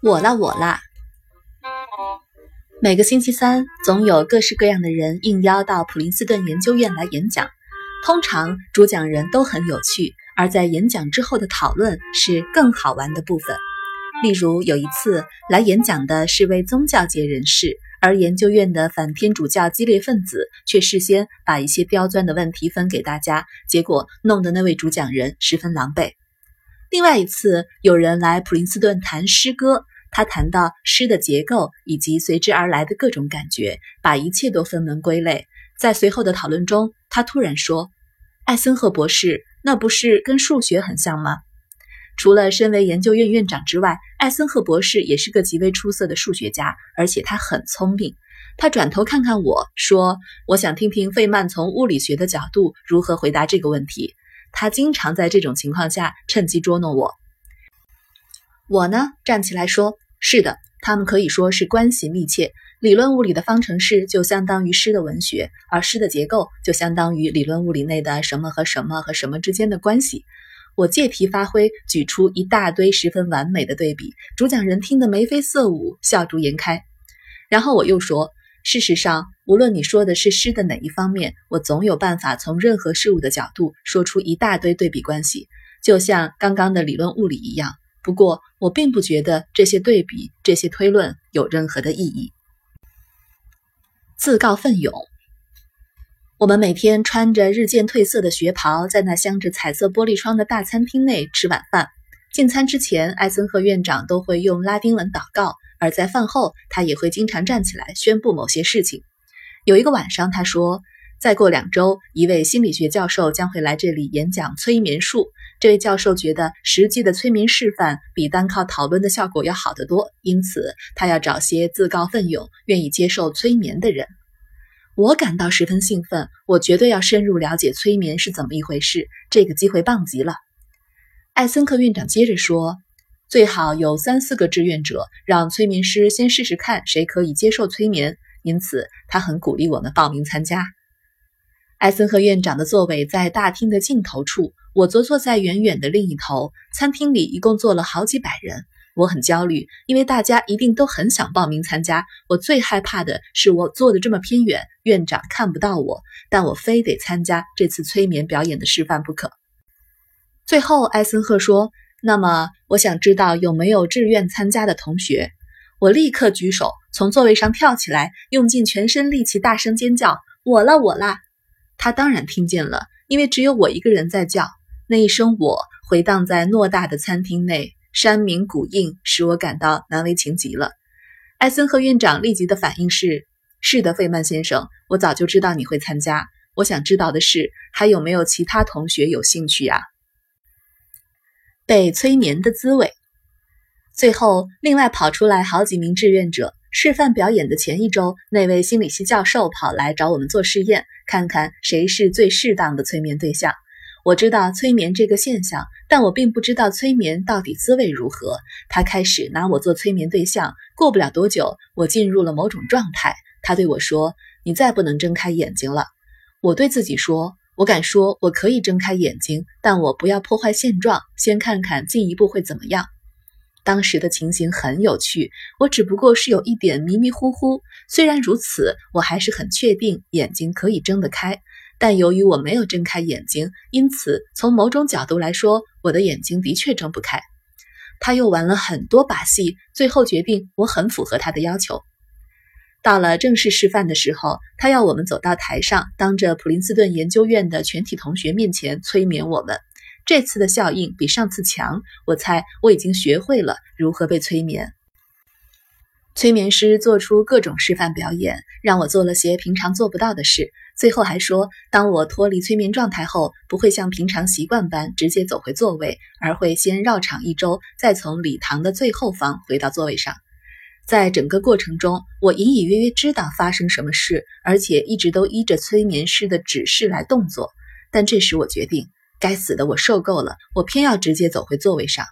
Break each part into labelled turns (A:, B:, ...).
A: 我啦我啦！每个星期三，总有各式各样的人应邀到普林斯顿研究院来演讲。通常主讲人都很有趣，而在演讲之后的讨论是更好玩的部分。例如有一次来演讲的是位宗教界人士，而研究院的反天主教激烈分子却事先把一些刁钻的问题分给大家，结果弄得那位主讲人十分狼狈。另外一次有人来普林斯顿谈诗歌。他谈到诗的结构以及随之而来的各种感觉，把一切都分门归类。在随后的讨论中，他突然说：“艾森赫博士，那不是跟数学很像吗？”除了身为研究院院长之外，艾森赫博士也是个极为出色的数学家，而且他很聪明。他转头看看我说：“我想听听费曼从物理学的角度如何回答这个问题。”他经常在这种情况下趁机捉弄我。我呢，站起来说。是的，他们可以说是关系密切。理论物理的方程式就相当于诗的文学，而诗的结构就相当于理论物理内的什么和什么和什么之间的关系。我借题发挥，举出一大堆十分完美的对比，主讲人听得眉飞色舞，笑逐颜开。然后我又说，事实上，无论你说的是诗的哪一方面，我总有办法从任何事物的角度说出一大堆对比关系，就像刚刚的理论物理一样。不过，我并不觉得这些对比、这些推论有任何的意义。自告奋勇。我们每天穿着日渐褪色的学袍，在那镶着彩色玻璃窗的大餐厅内吃晚饭。进餐之前，艾森赫院长都会用拉丁文祷告，而在饭后，他也会经常站起来宣布某些事情。有一个晚上，他说。再过两周，一位心理学教授将会来这里演讲催眠术。这位教授觉得实际的催眠示范比单靠讨论的效果要好得多，因此他要找些自告奋勇、愿意接受催眠的人。我感到十分兴奋，我绝对要深入了解催眠是怎么一回事。这个机会棒极了。艾森克院长接着说：“最好有三四个志愿者，让催眠师先试试看谁可以接受催眠。因此，他很鼓励我们报名参加。”艾森克院长的座位在大厅的尽头处，我则坐在远远的另一头。餐厅里一共坐了好几百人，我很焦虑，因为大家一定都很想报名参加。我最害怕的是我坐的这么偏远，院长看不到我，但我非得参加这次催眠表演的示范不可。最后，艾森赫说：“那么，我想知道有没有志愿参加的同学。”我立刻举手，从座位上跳起来，用尽全身力气大声尖叫：“我啦，我啦！”他当然听见了，因为只有我一个人在叫。那一声“我”回荡在偌大的餐厅内，山鸣谷应，使我感到难为情极了。艾森和院长立即的反应是：“是的，费曼先生，我早就知道你会参加。我想知道的是，还有没有其他同学有兴趣啊？”被催眠的滋味。最后，另外跑出来好几名志愿者。示范表演的前一周，那位心理系教授跑来找我们做试验，看看谁是最适当的催眠对象。我知道催眠这个现象，但我并不知道催眠到底滋味如何。他开始拿我做催眠对象，过不了多久，我进入了某种状态。他对我说：“你再不能睁开眼睛了。”我对自己说：“我敢说我可以睁开眼睛，但我不要破坏现状，先看看进一步会怎么样。”当时的情形很有趣，我只不过是有一点迷迷糊糊。虽然如此，我还是很确定眼睛可以睁得开。但由于我没有睁开眼睛，因此从某种角度来说，我的眼睛的确睁不开。他又玩了很多把戏，最后决定我很符合他的要求。到了正式示范的时候，他要我们走到台上，当着普林斯顿研究院的全体同学面前催眠我们。这次的效应比上次强，我猜我已经学会了如何被催眠。催眠师做出各种示范表演，让我做了些平常做不到的事。最后还说，当我脱离催眠状态后，不会像平常习惯般直接走回座位，而会先绕场一周，再从礼堂的最后方回到座位上。在整个过程中，我隐隐约约知道发生什么事，而且一直都依着催眠师的指示来动作。但这时我决定。该死的，我受够了！我偏要直接走回座位上。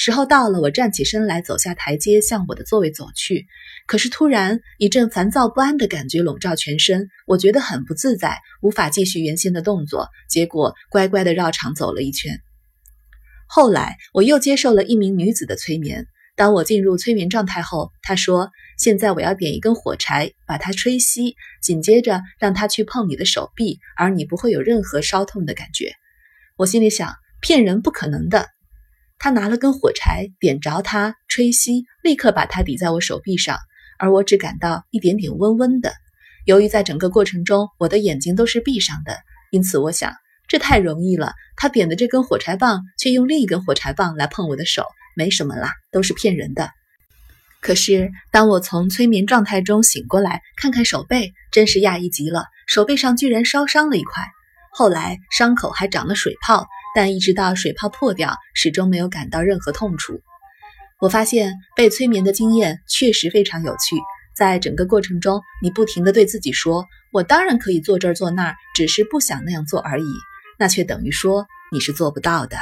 A: 时候到了，我站起身来，走下台阶，向我的座位走去。可是突然一阵烦躁不安的感觉笼罩全身，我觉得很不自在，无法继续原先的动作，结果乖乖的绕场走了一圈。后来我又接受了一名女子的催眠。当我进入催眠状态后，她说：“现在我要点一根火柴，把它吹熄，紧接着让它去碰你的手臂，而你不会有任何烧痛的感觉。”我心里想：骗人，不可能的。他拿了根火柴，点着它，吹熄，立刻把它抵在我手臂上，而我只感到一点点温温的。由于在整个过程中我的眼睛都是闭上的，因此我想这太容易了。他点的这根火柴棒，却用另一根火柴棒来碰我的手，没什么啦，都是骗人的。可是当我从催眠状态中醒过来，看看手背，真是讶异极了，手背上居然烧伤了一块，后来伤口还长了水泡。但一直到水泡破掉，始终没有感到任何痛楚。我发现被催眠的经验确实非常有趣。在整个过程中，你不停地对自己说：“我当然可以坐这儿坐那儿，只是不想那样做而已。”那却等于说你是做不到的。